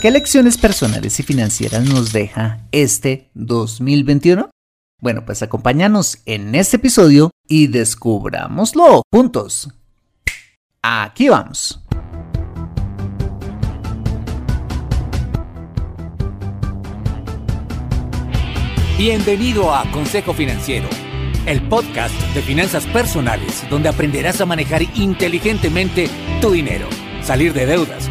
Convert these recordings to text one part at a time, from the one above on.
¿Qué lecciones personales y financieras nos deja este 2021? Bueno, pues acompáñanos en este episodio y descubrámoslo juntos. Aquí vamos. Bienvenido a Consejo Financiero, el podcast de finanzas personales donde aprenderás a manejar inteligentemente tu dinero, salir de deudas,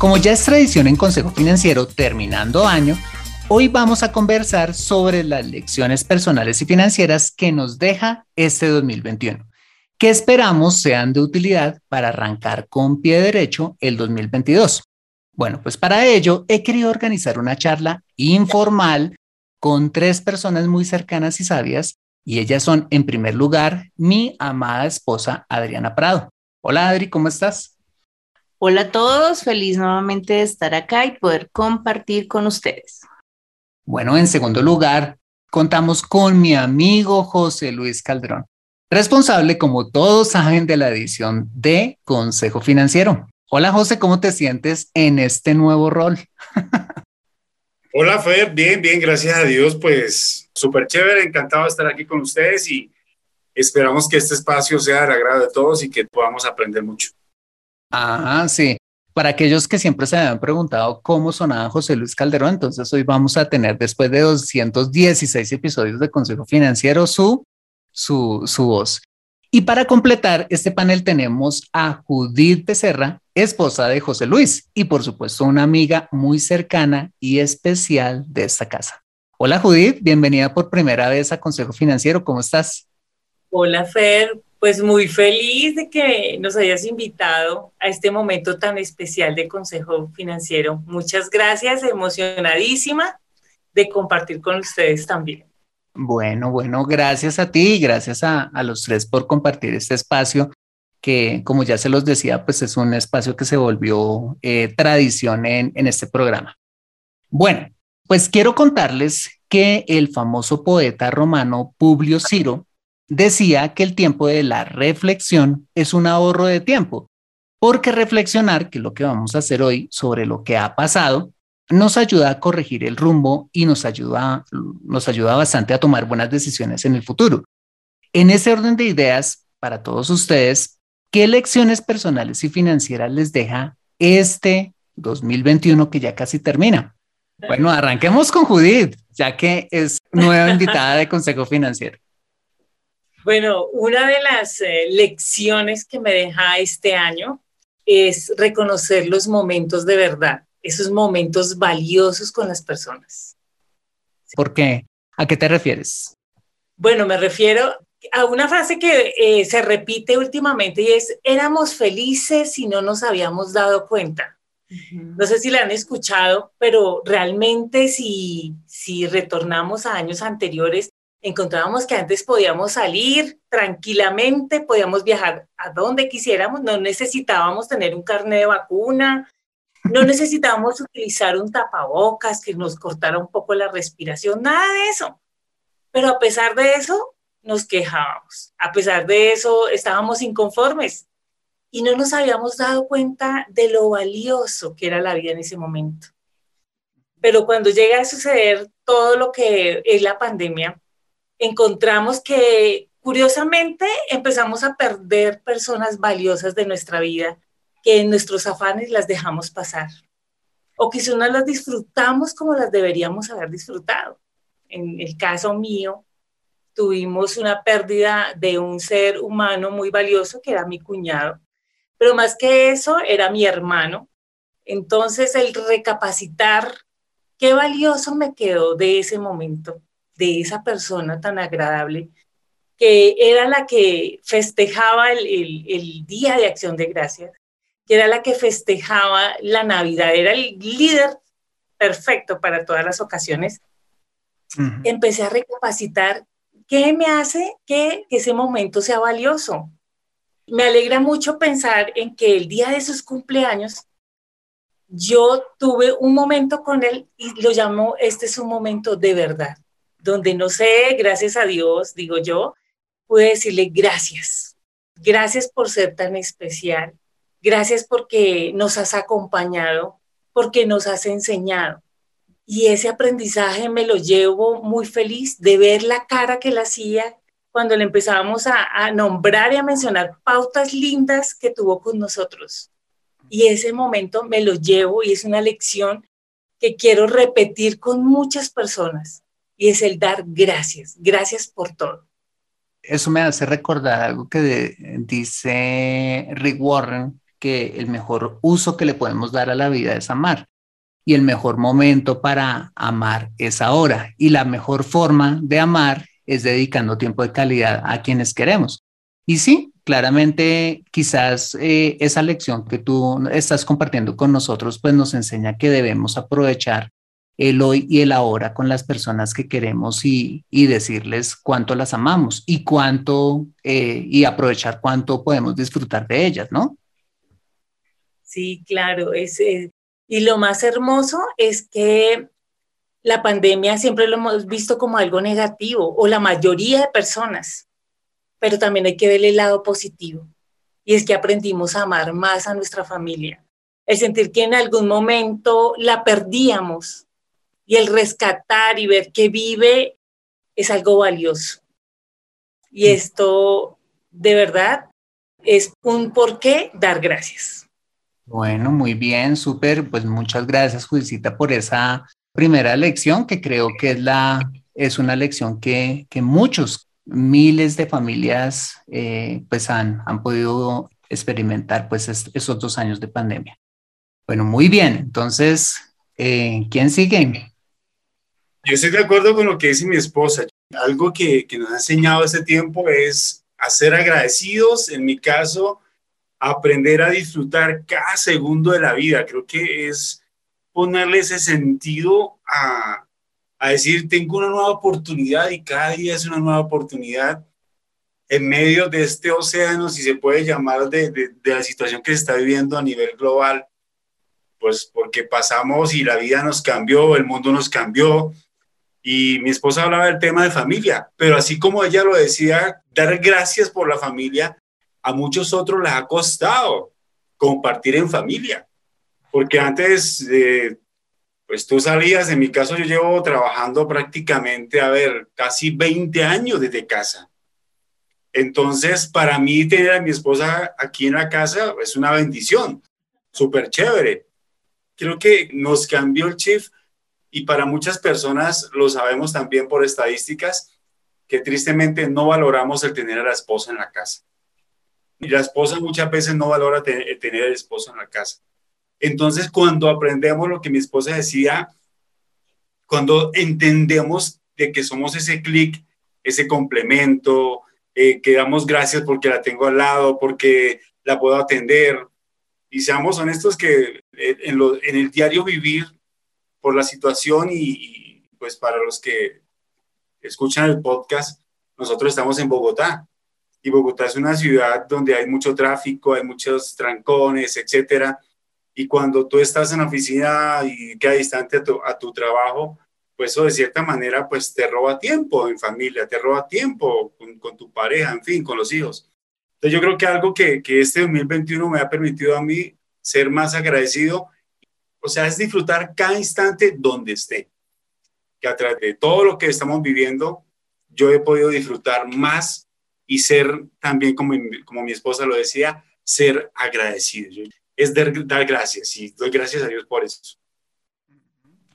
Como ya es tradición en Consejo Financiero, terminando año, Hoy vamos a conversar sobre las lecciones personales y financieras que nos deja este 2021, que esperamos sean de utilidad para arrancar con pie derecho el 2022. Bueno, pues para ello he querido organizar una charla informal con tres personas muy cercanas y sabias, y ellas son, en primer lugar, mi amada esposa Adriana Prado. Hola Adri, ¿cómo estás? Hola a todos, feliz nuevamente de estar acá y poder compartir con ustedes. Bueno, en segundo lugar, contamos con mi amigo José Luis Calderón, responsable, como todos saben, de la edición de Consejo Financiero. Hola José, ¿cómo te sientes en este nuevo rol? Hola Fer, bien, bien, gracias a Dios, pues súper chévere, encantado de estar aquí con ustedes y esperamos que este espacio sea del agrado de todos y que podamos aprender mucho. Ah, sí. Para aquellos que siempre se habían preguntado cómo sonaba José Luis Calderón, entonces hoy vamos a tener, después de 216 episodios de Consejo Financiero, su, su, su voz. Y para completar este panel tenemos a Judith Becerra, esposa de José Luis, y por supuesto una amiga muy cercana y especial de esta casa. Hola Judith, bienvenida por primera vez a Consejo Financiero, ¿cómo estás? Hola Fer, pues muy feliz de que nos hayas invitado a este momento tan especial de Consejo Financiero. Muchas gracias, emocionadísima de compartir con ustedes también. Bueno, bueno, gracias a ti y gracias a, los tres por compartir este espacio que, como ya se los decía, pues es un espacio que se volvió eh, tradición en, en este programa. Bueno, pues quiero contarles que el famoso poeta romano Publio Ciro decía que el tiempo de la reflexión es un ahorro de tiempo, porque reflexionar, que es lo que vamos a hacer hoy sobre lo que ha pasado, nos ayuda a corregir el rumbo y nos ayuda, nos ayuda bastante a tomar buenas decisiones en el futuro. En ese orden de ideas, para todos ustedes, ¿qué lecciones personales y financieras les deja este 2021 que ya casi termina? Bueno, arranquemos con Judith, ya que es nueva invitada de Consejo Financiero. Bueno, una de las eh, lecciones que me deja este año es reconocer los momentos de verdad, esos momentos valiosos con las personas. ¿Por qué? ¿A qué te refieres? Bueno, me refiero a una frase que eh, se repite últimamente y es, éramos felices si no nos habíamos dado cuenta. No sé si la han escuchado, pero realmente si, si retornamos a años anteriores, encontrábamos que antes podíamos salir tranquilamente, podíamos viajar a donde quisiéramos, no necesitábamos tener un carnet de vacuna, no necesitábamos utilizar un tapabocas que nos cortara un poco la respiración, nada de eso. Pero a pesar de eso, nos quejábamos. A pesar de eso, estábamos inconformes y no nos habíamos dado cuenta de lo valioso que era la vida en ese momento. Pero cuando llega a suceder todo lo que es la pandemia, encontramos que curiosamente empezamos a perder personas valiosas de nuestra vida que en nuestros afanes las dejamos pasar o quizás no las disfrutamos como las deberíamos haber disfrutado. En el caso mío, tuvimos una pérdida de un ser humano muy valioso que era mi cuñado, pero más que eso era mi hermano. Entonces el recapacitar qué valioso me quedó de ese momento, de esa persona tan agradable, que era la que festejaba el, el, Día de Acción de Gracias, que era la que festejaba la Navidad, era el líder perfecto para todas las ocasiones. Empecé a recapacitar qué me hace que ese momento sea valioso me alegra mucho pensar en que el día de sus cumpleaños yo tuve un momento con él y lo llamó, este es un momento de verdad, donde no sé, gracias a Dios, digo yo, pude decirle gracias, gracias por ser tan especial, gracias porque nos has acompañado, porque nos has enseñado. Y ese aprendizaje me lo llevo muy feliz de ver la cara que él hacía, cuando le empezábamos a, nombrar y a mencionar pautas lindas que tuvo con nosotros. Y ese momento me lo llevo y es una lección que quiero repetir con muchas personas y es el dar gracias, gracias por todo. Eso me hace recordar algo que dice Rick Warren, que el mejor uso que le podemos dar a la vida es amar y el mejor momento para amar es ahora y la mejor forma de amar es dedicando tiempo de calidad a quienes queremos. Y sí, claramente quizás eh, esa lección que tú estás compartiendo con nosotros, pues nos enseña que debemos aprovechar el hoy y el ahora con las personas que queremos y, decirles cuánto las amamos y cuánto, eh, y aprovechar cuánto podemos disfrutar de ellas, ¿no? Sí, claro. Es, y lo más hermoso es que la pandemia siempre lo hemos visto como algo negativo, o la mayoría de personas, pero también hay que ver el lado positivo. Y es que aprendimos a amar más a nuestra familia. El sentir que en algún momento la perdíamos y el rescatar y ver que vive es algo valioso. Y esto, de verdad, es un por qué dar gracias. Bueno, muy bien, súper. Pues muchas gracias, Judicita, por esa primera lección que creo que es, la, es una lección que, que muchos, miles de familias eh, pues han, han podido experimentar pues esos dos años de pandemia. Bueno, muy bien. Entonces, eh, ¿quién sigue? Yo estoy de acuerdo con lo que dice mi esposa. Algo que, que nos ha enseñado este tiempo es a ser agradecidos, en mi caso, aprender a disfrutar cada segundo de la vida. Creo que es ponerle ese sentido a, a decir, tengo una nueva oportunidad y cada día es una nueva oportunidad en medio de este océano, si se puede llamar, de, de, de, la situación que se está viviendo a nivel global, pues porque pasamos y la vida nos cambió, el mundo nos cambió. Y mi esposa hablaba del tema de familia, pero así como ella lo decía, dar gracias por la familia, a muchos otros les ha costado compartir en familia porque antes, eh, pues tú salías, en mi caso yo llevo trabajando prácticamente, a ver, casi 20 años desde casa. Entonces, para mí tener a mi esposa aquí en la casa es una bendición, súper chévere. Creo que nos cambió el chip y para muchas personas lo sabemos también por estadísticas que tristemente no valoramos el tener a la esposa en la casa. Y la esposa muchas veces no valora tener el esposo en la casa. Entonces, cuando aprendemos lo que mi esposa decía, cuando entendemos de que somos ese clic, ese complemento, eh, que damos gracias porque la tengo al lado, porque la puedo atender. Y seamos honestos que eh, en el diario vivir, por la situación y, pues para los que escuchan el podcast, nosotros estamos en Bogotá. Y Bogotá es una ciudad donde hay mucho tráfico, hay muchos trancones, etcétera. Y cuando tú estás en la oficina y queda distante a tu, trabajo, pues eso de cierta manera pues te roba tiempo en familia, te roba tiempo con, con, tu pareja, en fin, con los hijos. Entonces yo creo que algo que, que este 2021 me ha permitido a mí ser más agradecido, o sea, es disfrutar cada instante donde esté. Que a través de todo lo que estamos viviendo, yo he podido disfrutar más y ser también, como, como mi esposa lo decía, ser agradecido. Es dar, dar gracias y doy gracias a Dios por eso.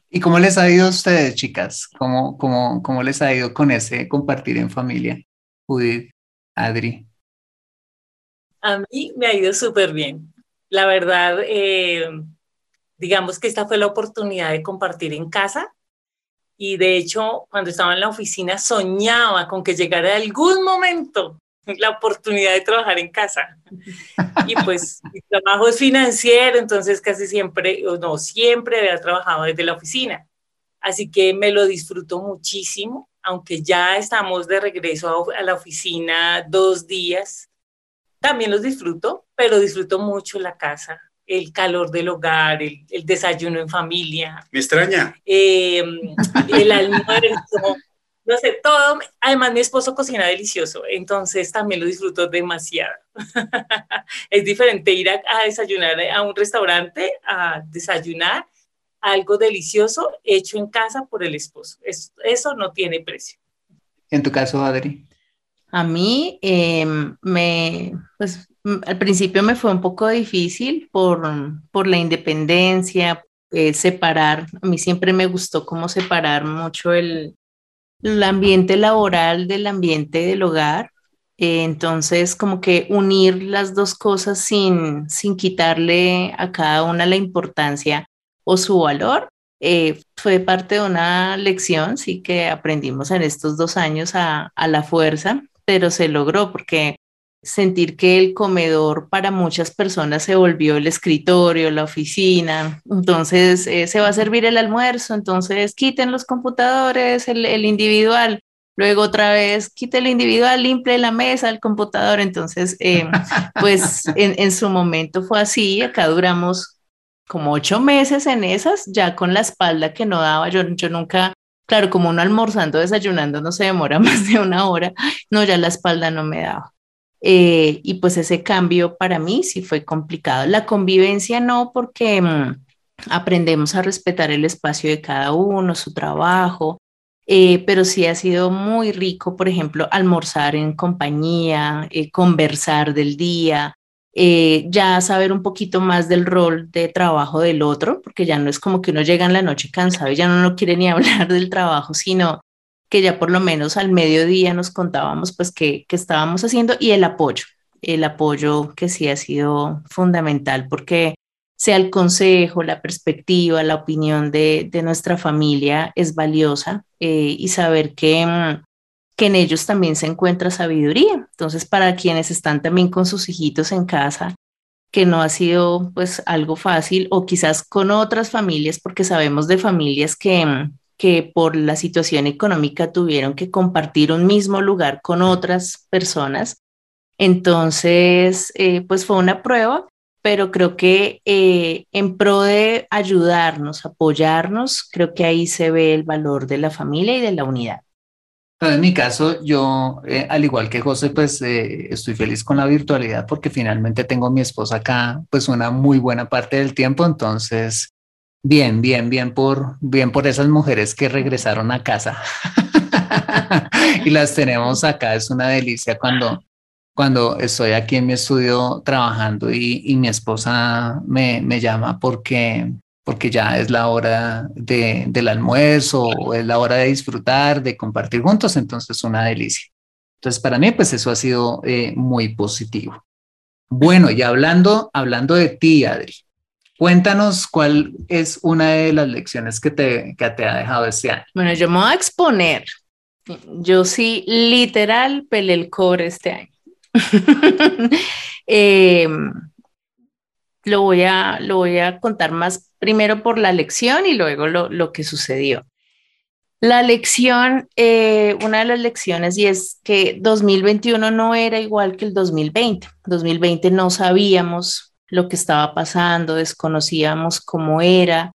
¿Y cómo les ha ido a ustedes, chicas? ¿Cómo, cómo, cómo les ha ido con ese compartir en familia? Judith, Adri. A mí me ha ido súper bien. La verdad, eh, digamos que esta fue la oportunidad de compartir en casa. Y de hecho, cuando estaba en la oficina, soñaba con que llegara algún momento la oportunidad de trabajar en casa. Y pues mi trabajo es financiero, entonces casi siempre, o no, siempre había trabajado desde la oficina. Así que me lo disfruto muchísimo, aunque ya estamos de regreso a, la oficina dos días. También los disfruto, pero disfruto mucho la casa, el calor del hogar, el, desayuno en familia. ¿Me extraña? Eh, el almuerzo no sé, todo, además mi esposo cocina delicioso, entonces también lo disfruto demasiado. es diferente ir a, desayunar a un restaurante, a desayunar algo delicioso hecho en casa por el esposo. eso no tiene precio. En tu caso, Adri. A mí, em, me, pues, al principio me fue un poco difícil por, por la independencia, eh, separar. A mí siempre me gustó como separar mucho el, el ambiente laboral del ambiente del hogar. Eh, entonces, como que unir las dos cosas sin, sin quitarle a cada una la importancia o su valor, eh, fue parte de una lección, sí que aprendimos en estos dos años a, a la fuerza, pero se logró porque sentir que el comedor para muchas personas se volvió el escritorio, la oficina, entonces eh, se va a servir el almuerzo, entonces quiten los computadores, el, individual, luego otra vez quite el individual, limpie la mesa, el computador, entonces eh, pues en, su momento fue así, acá duramos como ocho meses en esas, ya con la espalda que no daba, yo, yo nunca... Claro, como uno almorzando, desayunando, no se demora más de una hora. No, ya la espalda no me daba. Eh, y pues ese cambio para mí sí fue complicado. La convivencia no, porque mm, aprendemos a respetar el espacio de cada uno, su trabajo, eh, pero sí ha sido muy rico, por ejemplo, almorzar en compañía, eh, conversar del día, ya saber un poquito más del rol de trabajo del otro, porque ya no es como que uno llega en la noche cansado y ya no, no quiere ni hablar del trabajo, sino que ya por lo menos al mediodía nos contábamos pues qué, estábamos haciendo y el apoyo, el apoyo que sí ha sido fundamental porque sea el consejo, la perspectiva, la opinión de, nuestra familia es valiosa eh, y saber que, mm, que en ellos también se encuentra sabiduría. Entonces, para quienes están también con sus hijitos en casa, que no ha sido pues algo fácil o quizás con otras familias, porque sabemos de familias que, mm, que por la situación económica tuvieron que compartir un mismo lugar con otras personas. Entonces, eh, pues fue una prueba, pero creo que eh, en pro de ayudarnos, apoyarnos, creo que ahí se ve el valor de la familia y de la unidad. en mi caso, yo, eh, al igual que José, pues estoy feliz con la virtualidad porque finalmente tengo a mi esposa acá, pues una muy buena parte del tiempo, entonces Bien, bien, bien por, bien por esas mujeres que regresaron a casa. y las tenemos acá. Es una delicia cuando, cuando estoy aquí en mi estudio trabajando y, mi esposa me, llama porque, porque ya es la hora de, del almuerzo o es la hora de disfrutar, de compartir juntos. Entonces, una delicia. Entonces, para mí, pues eso ha sido eh, muy positivo. Bueno, y hablando, hablando de ti, Adri, Cuéntanos cuál es una de las lecciones que te, que te ha dejado este año. Bueno, yo me voy a exponer. Yo sí, literal, pelé el cobre este año. eh, lo, voy a, lo voy a contar más primero por la lección y luego lo, lo que sucedió. La lección, eh, una de las lecciones, y es que 2021 no era igual que el 2020. 2020 no sabíamos lo que estaba pasando, desconocíamos cómo era,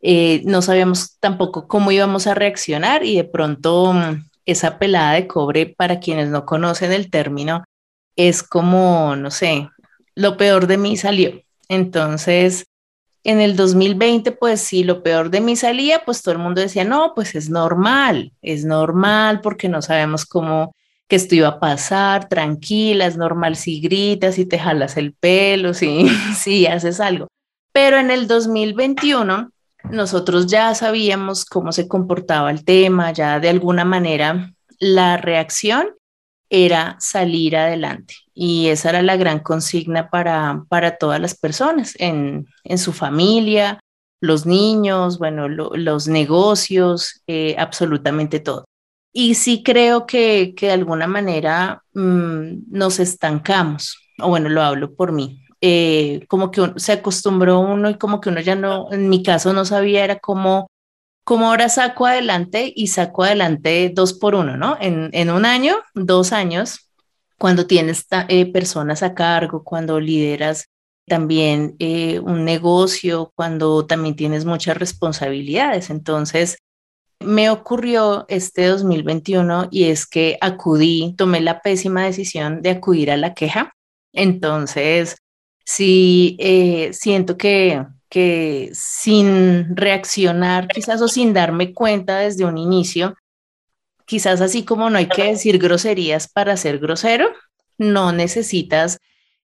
eh, no sabíamos tampoco cómo íbamos a reaccionar y de pronto mm, esa pelada de cobre, para quienes no conocen el término, es como, no sé, lo peor de mí salió. Entonces, en el 2020, pues si lo peor de mí salía, pues todo el mundo decía, no, pues es normal, es normal porque no sabemos cómo que esto iba a pasar, tranquila, es normal si gritas, si te jalas el pelo, si, si haces algo. Pero en el 2021, nosotros ya sabíamos cómo se comportaba el tema, ya de alguna manera la reacción era salir adelante. Y esa era la gran consigna para, para todas las personas en, en su familia, los niños, bueno, los negocios, eh, absolutamente todo. Y sí creo que, que de alguna manera mm, nos estancamos, o bueno, lo hablo por mí. Eh, como que se acostumbró uno y como que uno ya no, en mi caso no sabía, era como como ahora saco adelante y saco adelante dos por uno, ¿no? En, en un año, dos años, cuando tienes eh, personas a cargo, cuando lideras también eh, un negocio, cuando también tienes muchas responsabilidades. Entonces, me ocurrió este 2021 y es que acudí, tomé la pésima decisión de acudir a la queja. Entonces, sí, eh, siento que que sin reaccionar quizás o sin darme cuenta desde un inicio, quizás así como no hay que decir groserías para ser grosero, no necesitas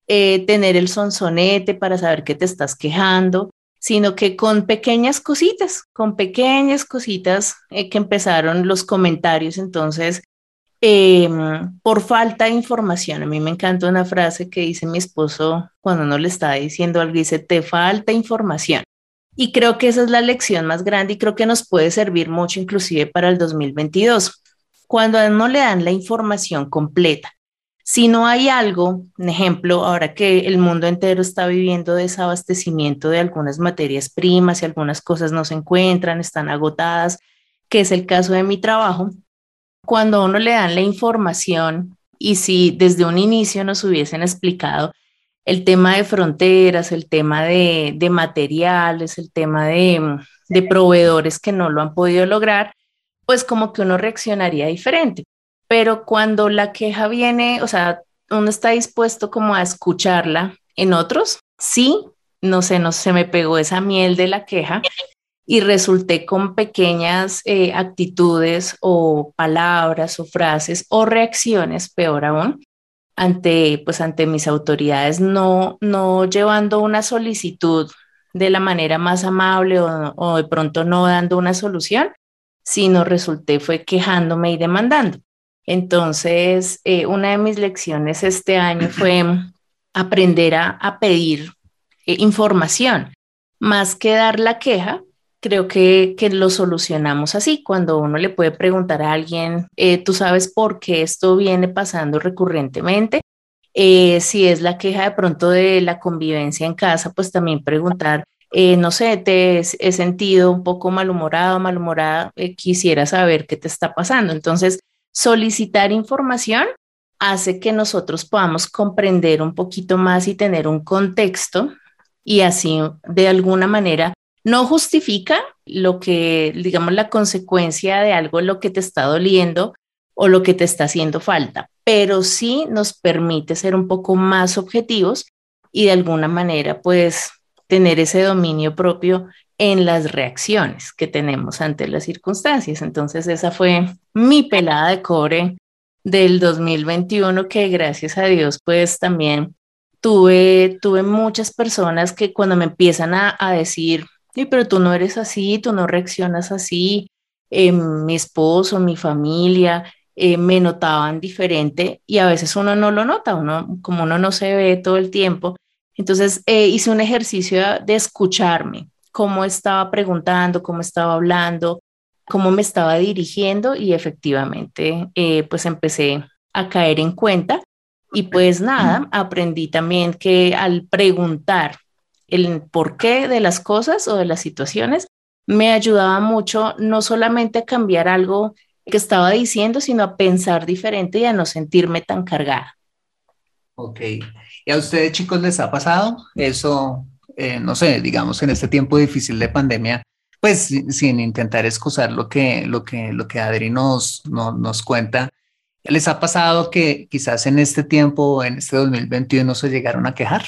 eh, tener el sonsonete para saber que te estás quejando, sino que con pequeñas cositas, con pequeñas cositas eh, que empezaron los comentarios, entonces, em, por falta de información, a mí me encanta una frase que dice mi esposo cuando uno le está diciendo algo, dice, te falta información. Y creo que esa es la lección más grande y creo que nos puede servir mucho inclusive para el 2022. Cuando no le dan la información completa, si no hay algo, un ejemplo, ahora que el mundo entero está viviendo desabastecimiento de algunas materias primas y algunas cosas no se encuentran, están agotadas, que es el caso de mi trabajo, cuando uno le dan la información y si desde un inicio nos hubiesen explicado el tema de fronteras, el tema de, materiales, el tema de, de proveedores que no lo han podido lograr, pues como que uno reaccionaría diferente. Pero cuando la queja viene, o sea, uno está dispuesto como a escucharla en otros, sí, no sé, no se me pegó esa miel de la queja y resulté con pequeñas eh, actitudes o palabras o frases o reacciones, peor aún, ante, pues, ante mis autoridades, no, no llevando una solicitud de la manera más amable o, de pronto no dando una solución, sino resulté fue quejándome y demandando. Entonces, eh, una de mis lecciones este año fue aprender a, pedir eh, información, más que dar la queja, creo que, que, lo solucionamos así. Cuando uno le puede preguntar a alguien, eh, tú sabes por qué esto viene pasando recurrentemente. Eh, si es la queja de pronto de la convivencia en casa, pues también preguntar, eh, no sé, te he sentido un poco malhumorado, malhumorada, quisiera saber qué te está pasando. Entonces, solicitar información hace que nosotros podamos comprender un poquito más y tener un contexto y así de alguna manera no justifica lo que, digamos, la consecuencia de algo, lo que te está doliendo o lo que te está haciendo falta, pero sí nos permite ser un poco más objetivos y de alguna manera, pues, tener ese dominio propio en las reacciones que tenemos ante las circunstancias. Entonces, esa fue mi pelada de cobre del 2021, que gracias a Dios, pues también tuve, tuve muchas personas que cuando me empiezan a, a decir, Sí, pero tú no eres así, tú no reaccionas así. Eh, mi esposo, mi familia eh, me notaban diferente y a veces uno no lo nota, uno como uno no se ve todo el tiempo. Entonces eh, hice un ejercicio de escucharme, cómo estaba preguntando, cómo estaba hablando, cómo me estaba dirigiendo y efectivamente eh, pues empecé a caer en cuenta y pues nada, aprendí también que al preguntar el porqué de las cosas o de las situaciones, me ayudaba mucho no solamente a cambiar algo que estaba diciendo, sino a pensar diferente y a no sentirme tan cargada. Ok. ¿Y a ustedes chicos les ha pasado eso? Eh, no sé, digamos, en este tiempo difícil de pandemia, pues sin intentar excusar lo que, lo que, lo que Adri nos, nos cuenta, ¿les ha pasado que quizás en este tiempo, en este 2021, se llegaron a quejar?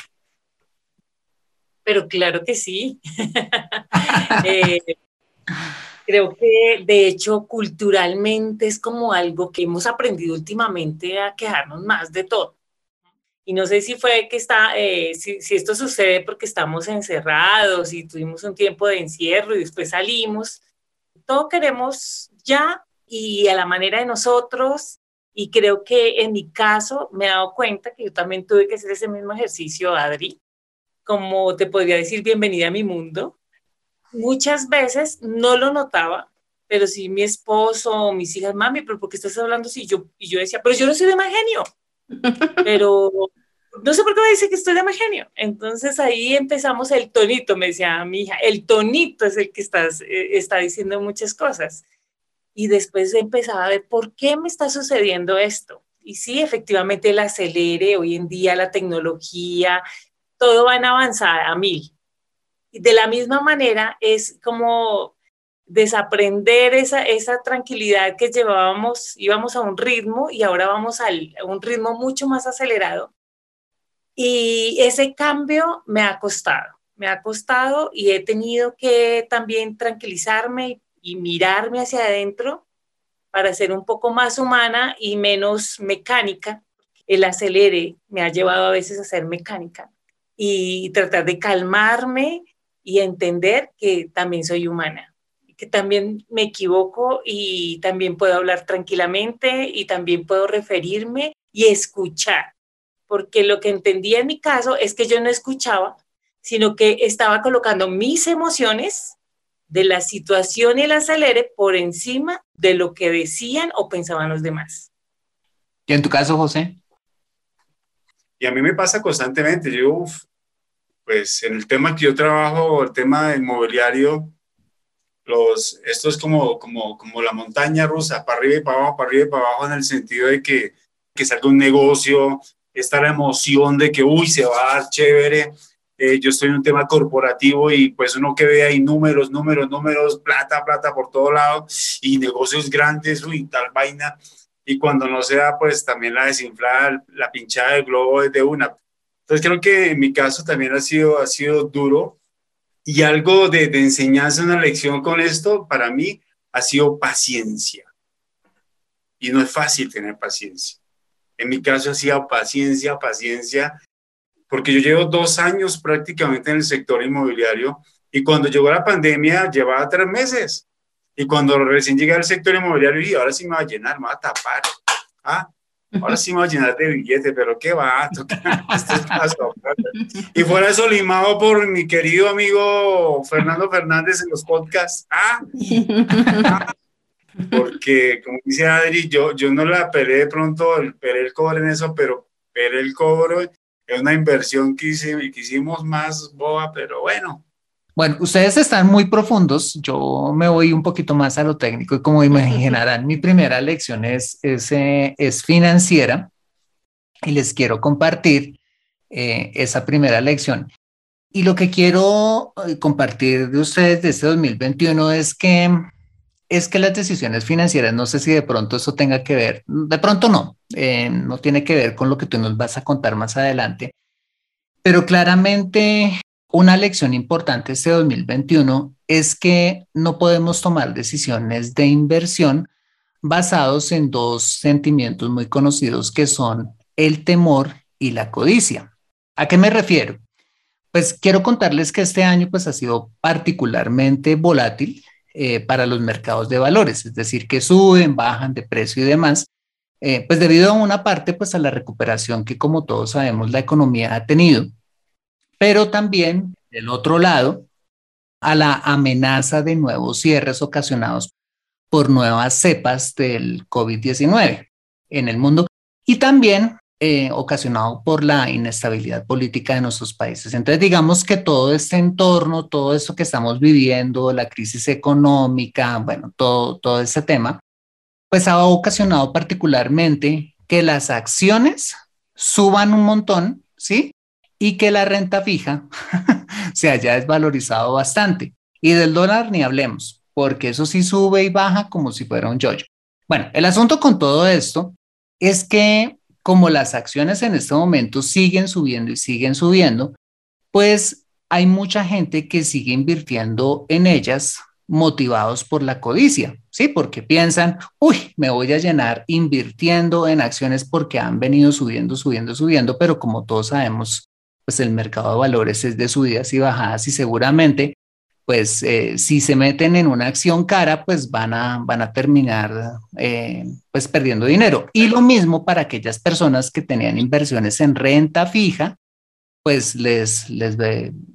Pero claro que sí. Eh, creo que de hecho culturalmente es como algo que hemos aprendido últimamente a quejarnos más de todo. Y no sé si fue que está, eh, si, si, esto sucede porque estamos encerrados y tuvimos un tiempo de encierro y después salimos. Todo queremos ya y a la manera de nosotros. Y creo que en mi caso me he dado cuenta que yo también tuve que hacer ese mismo ejercicio, Adri, como te podría decir, bienvenida a mi mundo. Muchas veces no lo notaba, pero si mi esposo o mis hijas, mami, pero ¿por qué estás hablando así? Yo, y yo decía, pero yo no soy de mal genio pero no sé por qué me dice que estoy de mal genio. Entonces ahí empezamos el tonito, me decía mi hija, el tonito es el que estás, eh, está diciendo muchas cosas. Y después empezaba a ver por qué me está sucediendo esto. Y sí, efectivamente el acelere, hoy en día la tecnología, todo va en avanzada a mil. Y de la misma manera es como desaprender esa, esa tranquilidad que llevábamos, íbamos a un ritmo y ahora vamos a un ritmo mucho más acelerado. Y ese cambio me ha costado, me ha costado y he tenido que también tranquilizarme y, mirarme hacia adentro para ser un poco más humana y menos mecánica. El acelere me ha llevado a veces a ser mecánica y tratar de calmarme y entender que también soy humana que también me equivoco y también puedo hablar tranquilamente y también puedo referirme y escuchar, porque lo que entendía en mi caso es que yo no escuchaba, sino que estaba colocando mis emociones de la situación y el acelere por encima de lo que decían o pensaban los demás. ¿Y en tu caso, José? Y a mí me pasa constantemente. Yo, pues en el tema que yo trabajo, el tema del mobiliario, los, esto es como, como, como la montaña rusa, para arriba y para abajo, para arriba y para abajo, en el sentido de que, que salga un negocio, está la emoción de que, uy, se va a dar chévere. Eh, yo estoy en un tema corporativo y pues uno que ve ahí números, números, números, plata, plata por todo lado y negocios grandes, uy, tal vaina. Y cuando no se da, pues también la desinflada, la pinchada del globo es de una. Entonces creo que en mi caso también ha sido, ha sido duro y algo de, de enseñanza, una lección con esto, para mí ha sido paciencia. Y no es fácil tener paciencia. En mi caso ha sido paciencia, paciencia, porque yo llevo dos años prácticamente en el sector inmobiliario y cuando llegó la pandemia llevaba tres meses. Y cuando recién llegué al sector inmobiliario, y ahora sí me va a llenar, me va a tapar. ¿Ah? Ahora sí me voy a llenar de billetes, pero qué va, Y fuera eso limado por mi querido amigo Fernando Fernández en los podcasts. Ah, porque como dice Adri, yo, yo no la pelé de pronto, el, pelé el cobre en eso, pero pelé el cobre es una inversión que, hice, que hicimos más boba, pero bueno, bueno, ustedes están muy profundos, yo me voy un poquito más a lo técnico y como imaginarán, mi primera lección es, es, eh, es financiera y les quiero compartir eh, esa primera lección. Y lo que quiero eh, compartir de ustedes de este 2021 es que, es que las decisiones financieras, no sé si de pronto eso tenga que ver, de pronto no, no tiene que ver con lo que tú nos vas a contar más adelante, pero claramente una lección importante este 2021 es que no podemos tomar decisiones de inversión basados en dos sentimientos muy conocidos que son el temor y la codicia. ¿A qué me refiero? Pues quiero contarles que este año pues ha sido particularmente volátil eh, para los mercados de valores, es decir, que suben, bajan de precio y demás, eh, pues debido a una parte pues a la recuperación que como todos sabemos la economía ha tenido pero también del otro lado a la amenaza de nuevos cierres ocasionados por nuevas cepas del COVID-19 en el mundo y también eh, ocasionado por la inestabilidad política de nuestros países. Entonces, digamos que todo este entorno, todo esto que estamos viviendo, la crisis económica, bueno, todo, todo ese tema, pues ha ocasionado particularmente que las acciones suban un montón, ¿sí? Y que la renta fija se haya desvalorizado bastante. Y del dólar ni hablemos, porque eso sí sube y baja como si fuera un yoyo. Bueno, el asunto con todo esto es que como las acciones en este momento siguen subiendo y siguen subiendo, pues hay mucha gente que sigue invirtiendo en ellas motivados por la codicia, ¿sí? Porque piensan, uy, me voy a llenar invirtiendo en acciones porque han venido subiendo, subiendo, subiendo, pero como todos sabemos, pues el mercado de valores es de subidas y bajadas y seguramente, pues eh, si se meten en una acción cara, pues van a, van a terminar eh, pues perdiendo dinero. Y lo mismo para aquellas personas que tenían inversiones en renta fija, pues les, les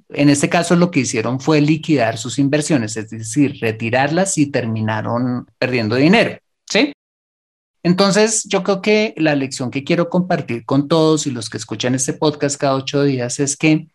en este caso lo que hicieron fue liquidar sus inversiones, es decir, retirarlas y terminaron perdiendo dinero, ¿sí? Entonces, yo creo que la lección que quiero compartir con todos y los que escuchan este podcast cada ocho días es que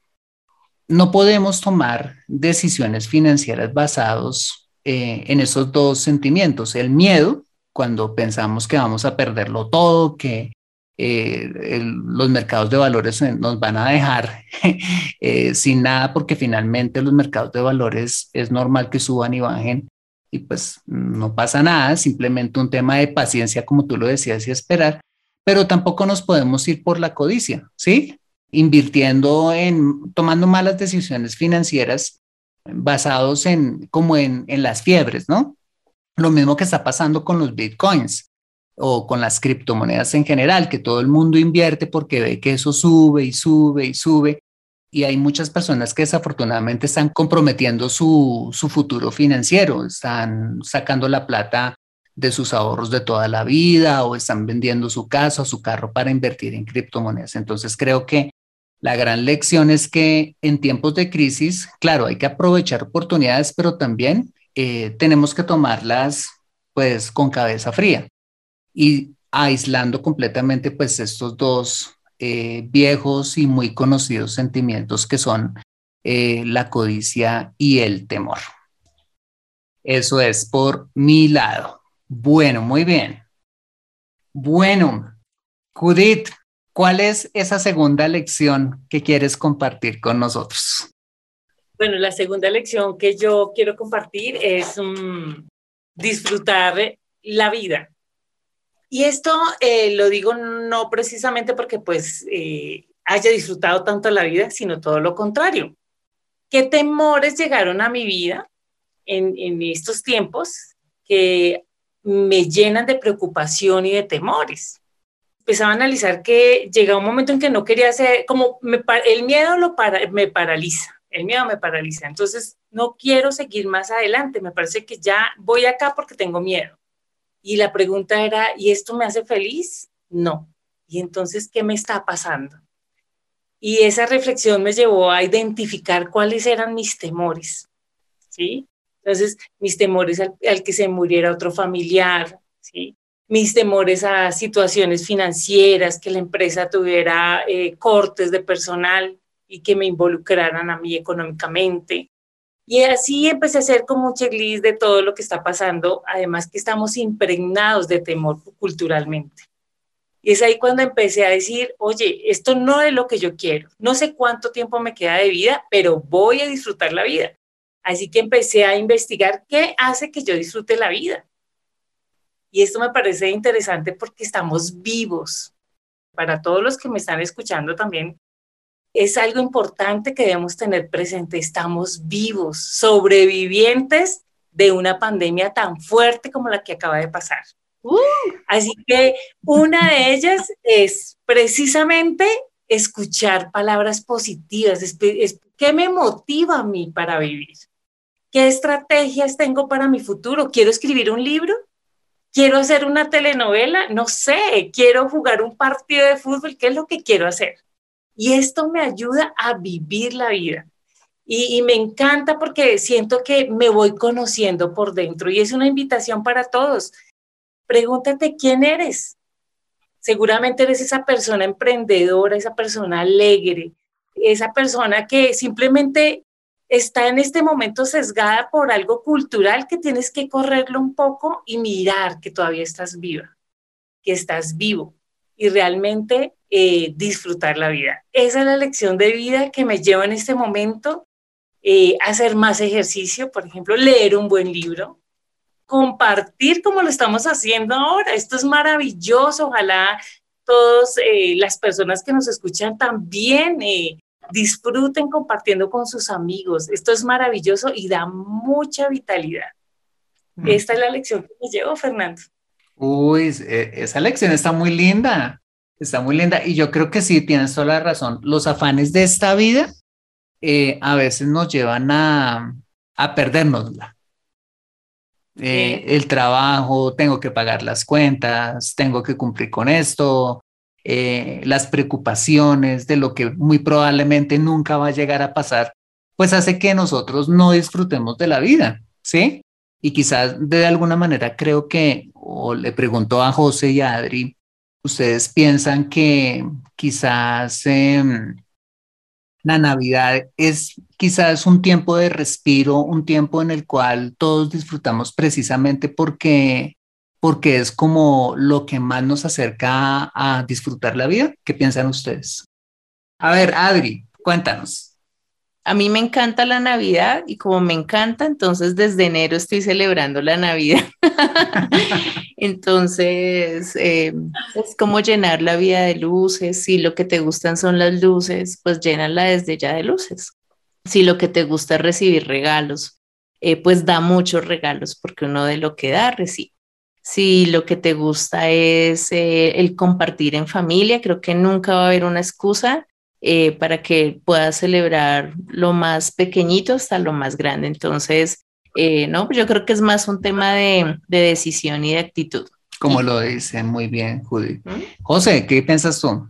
no podemos tomar decisiones financieras basados eh, en esos dos sentimientos, el miedo, cuando pensamos que vamos a perderlo todo, que eh, los mercados de valores nos van a dejar eh, sin nada porque finalmente los mercados de valores es normal que suban y bajen y pues no pasa nada, simplemente un tema de paciencia como tú lo decías y esperar, pero tampoco nos podemos ir por la codicia, ¿sí? Invirtiendo en, tomando malas decisiones financieras basados en, como en, en las fiebres, ¿no? Lo mismo que está pasando con los bitcoins o con las criptomonedas en general, que todo el mundo invierte porque ve que eso sube y sube y sube. Y hay muchas personas que desafortunadamente están comprometiendo su, su futuro financiero, están sacando la plata de sus ahorros de toda la vida o están vendiendo su casa o su carro para invertir en criptomonedas. Entonces creo que la gran lección es que en tiempos de crisis, claro, hay que aprovechar oportunidades, pero también eh, tenemos que tomarlas pues con cabeza fría y aislando completamente pues estos dos eh, viejos y muy conocidos sentimientos que son eh, la codicia y el temor. Eso es por mi lado. Bueno, muy bien. Bueno, Judith, ¿cuál es esa segunda lección que quieres compartir con nosotros? Bueno, la segunda lección que yo quiero compartir es mm, disfrutar la vida. Y esto eh, lo digo no precisamente porque pues eh, haya disfrutado tanto la vida, sino todo lo contrario. ¿Qué temores llegaron a mi vida en, estos tiempos que me llenan de preocupación y de temores? Empezaba a analizar que llega un momento en que no quería hacer, como el miedo lo me paraliza, el miedo me paraliza. Entonces, no quiero seguir más adelante. Me parece que ya voy acá porque tengo miedo. Y la pregunta era, ¿y esto me hace feliz? No. ¿Y entonces qué me está pasando? Y esa reflexión me llevó a identificar cuáles eran mis temores, ¿sí? Entonces, mis temores al, que se muriera otro familiar, ¿sí? Mis temores a situaciones financieras, que la empresa tuviera eh, cortes de personal y que me involucraran a mí económicamente, y así empecé a hacer como un checklist de todo lo que está pasando, además que estamos impregnados de temor culturalmente. Y es ahí cuando empecé a decir, oye, esto no es lo que yo quiero, no sé cuánto tiempo me queda de vida, pero voy a disfrutar la vida. Así que empecé a investigar qué hace que yo disfrute la vida. Y esto me parece interesante porque estamos vivos. Para todos los que me están escuchando también, es algo importante que debemos tener presente. Estamos vivos, sobrevivientes de una pandemia tan fuerte como la que acaba de pasar. Uh. Así que una de ellas es precisamente escuchar palabras positivas. ¿Qué me motiva a mí para vivir? ¿Qué estrategias tengo para mi futuro? ¿Quiero escribir un libro? ¿Quiero hacer una telenovela? No sé. ¿Quiero jugar un partido de fútbol? ¿Qué es lo que quiero hacer? Y esto me ayuda a vivir la vida. Y, me encanta porque siento que me voy conociendo por dentro y es una invitación para todos. Pregúntate quién eres. Seguramente eres esa persona emprendedora, esa persona alegre, esa persona que simplemente está en este momento sesgada por algo cultural que tienes que correrlo un poco y mirar que todavía estás viva, que estás vivo y realmente eh, disfrutar la vida. Esa es la lección de vida que me lleva en este momento eh, hacer más ejercicio, por ejemplo, leer un buen libro, compartir como lo estamos haciendo ahora. Esto es maravilloso. Ojalá todas eh, las personas que nos escuchan también disfruten compartiendo con sus amigos. Esto es maravilloso y da mucha vitalidad. Mm. Esta es la lección que me llevo, Fernando. Uy, e, esa lección está muy linda, está muy linda. Y yo creo que sí, tienes toda la razón. Los afanes de esta vida eh, a veces nos llevan a, a perdernosla. Eh, el trabajo, tengo que pagar las cuentas, tengo que cumplir con esto, eh, las preocupaciones de lo que muy probablemente nunca va a llegar a pasar, pues hace que nosotros no disfrutemos de la vida, ¿sí? Y quizás de alguna manera creo que, o le pregunto a José y a Adri, ustedes piensan que quizás em, la Navidad es quizás un tiempo de respiro, un tiempo en el cual todos disfrutamos precisamente porque porque es como lo que más nos acerca a, disfrutar la vida. ¿Qué piensan ustedes? A ver, Adri, cuéntanos. A mí me encanta la Navidad y como me encanta, entonces desde enero estoy celebrando la Navidad. entonces eh, es como llenar la vida de luces. Si lo que te gustan son las luces, pues llénala desde ya de luces. Si lo que te gusta es recibir regalos, eh, pues da muchos regalos porque uno de lo que da recibe. Si lo que te gusta es eh, el compartir en familia, creo que nunca va a haber una excusa eh, para que puedas celebrar lo más pequeñito hasta lo más grande. Entonces, eh, no, yo creo que es más un tema de, decisión y de actitud. Como lo dice muy bien, Judy. ¿Mm? José, ¿qué piensas tú?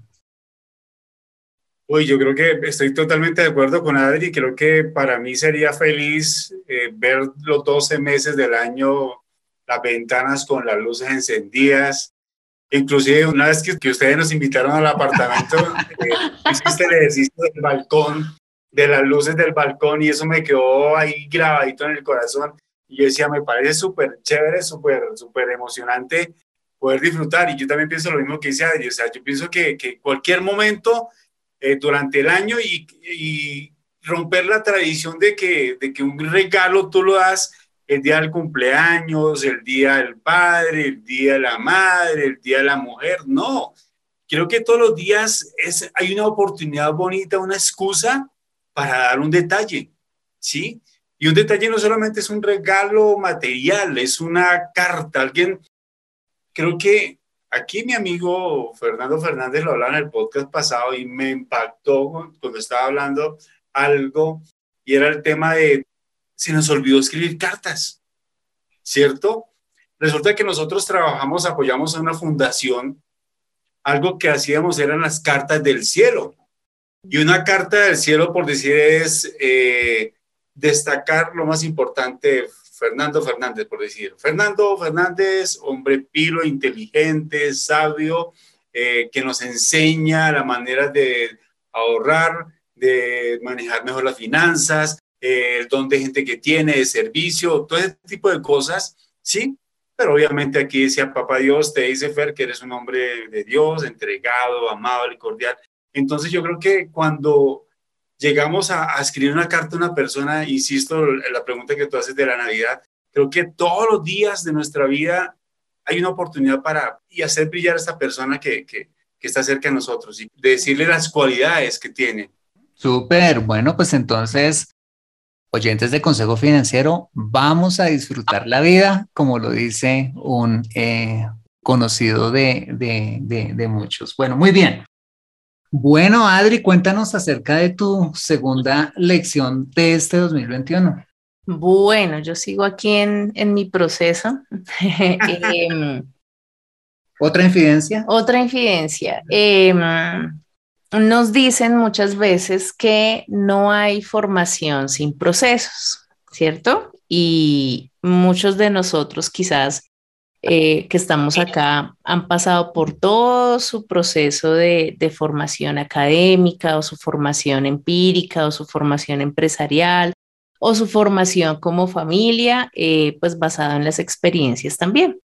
Uy, yo creo que estoy totalmente de acuerdo con Adri. Creo que para mí sería feliz ver los 12 meses del año las ventanas con las luces encendidas. Inclusive una vez que, ustedes nos invitaron al apartamento, eh, hiciste el ejercicio del balcón, de las luces del balcón y eso me quedó ahí grabadito en el corazón. Y yo decía, me parece súper chévere, súper, súper emocionante poder disfrutar. Y yo también pienso lo mismo que dice Adri. O sea, yo pienso que, que cualquier momento eh, durante el año y, y, romper la tradición de que, de que un regalo tú lo das el día del cumpleaños, el día del padre, el día de la madre, el día de la mujer. No, creo que todos los días es, hay una oportunidad bonita, una excusa para dar un detalle, ¿sí? Y un detalle no solamente es un regalo material, es una carta. Alguien, creo que aquí mi amigo Fernando Fernández lo hablaba en el podcast pasado y me impactó cuando estaba hablando algo y era el tema de se nos olvidó escribir cartas, ¿cierto? Resulta que nosotros trabajamos, apoyamos a una fundación, algo que hacíamos eran las cartas del cielo. Y una carta del cielo, por decir, es eh, destacar lo más importante, Fernando Fernández, por decir. Fernando Fernández, hombre pilo, inteligente, sabio, eh, que nos enseña la manera de ahorrar, de manejar mejor las finanzas, el don de gente que tiene, de servicio, todo ese tipo de cosas, ¿sí? Pero obviamente aquí decía Papá Dios, te dice Fer que eres un hombre de Dios, entregado, amable, cordial. Entonces yo creo que cuando llegamos a, escribir una carta a una persona, insisto, la pregunta que tú haces de la Navidad, creo que todos los días de nuestra vida hay una oportunidad para y hacer brillar a esta persona que, que, que está cerca de nosotros y decirle las cualidades que tiene. Súper, bueno, pues entonces oyentes de Consejo Financiero, vamos a disfrutar la vida, como lo dice un eh, conocido de, de, muchos. Bueno, muy bien. Bueno, Adri, cuéntanos acerca de tu segunda lección de este 2021. Bueno, yo sigo aquí en, mi proceso. Em, ¿Otra infidencia? Otra infidencia. Em, nos dicen muchas veces que no hay formación sin procesos, ¿cierto? Y muchos de nosotros quizás eh, que estamos acá han pasado por todo su proceso de, formación académica o su formación empírica o su formación empresarial o su formación como familia, eh, pues basado en las experiencias también.